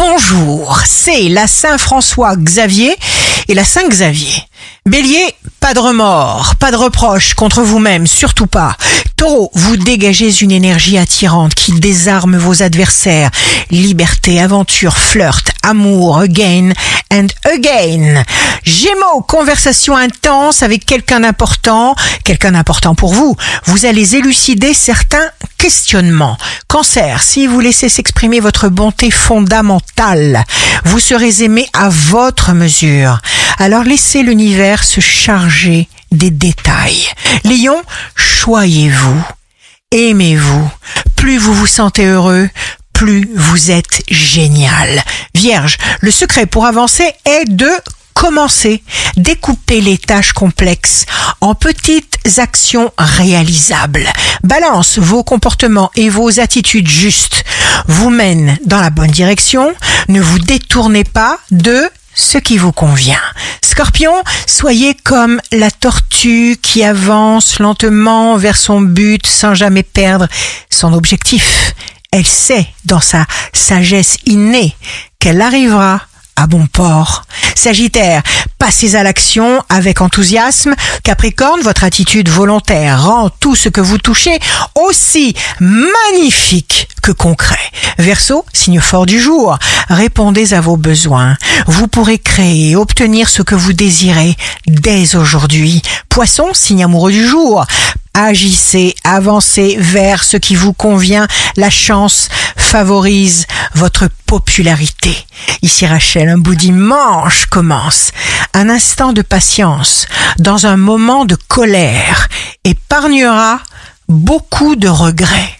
bonjour, c'est la Saint-François Xavier et la Saint-Xavier. Bélier, pas de remords, pas de reproches contre vous-même, surtout pas. Taureau, vous dégagez une énergie attirante qui désarme vos adversaires. Liberté, aventure, flirt, amour, again and again. Gémeaux, conversation intense avec quelqu'un d'important, quelqu'un d'important pour vous. Vous allez élucider certains questionnements. Cancer, si vous laissez s'exprimer votre bonté fondamentale, vous serez aimé à votre mesure. Alors laissez l'univers se charger des détails. Lion, choyez-vous, aimez-vous. Plus vous vous sentez heureux, plus vous êtes génial. Vierge, le secret pour avancer est de commencer. Découper les tâches complexes en petites actions réalisables. Balance, vos comportements et vos attitudes justes vous mènent dans la bonne direction. Ne vous détournez pas de ce qui vous convient. Scorpion, soyez comme la tortue qui avance lentement vers son but sans jamais perdre son objectif. Elle sait dans sa sagesse innée qu'elle arrivera à bon port. Sagittaire, passez à l'action avec enthousiasme. Capricorne, votre attitude volontaire rend tout ce que vous touchez aussi magnifique que concret. Verseau, signe fort du jour, répondez à vos besoins. Vous pourrez créer et obtenir ce que vous désirez dès aujourd'hui. Poisson, signe amoureux du jour, agissez, avancez vers ce qui vous convient. La chance favorise votre popularité. Ici Rachel, un bout dimanche commence. Un instant de patience dans un moment de colère épargnera beaucoup de regrets.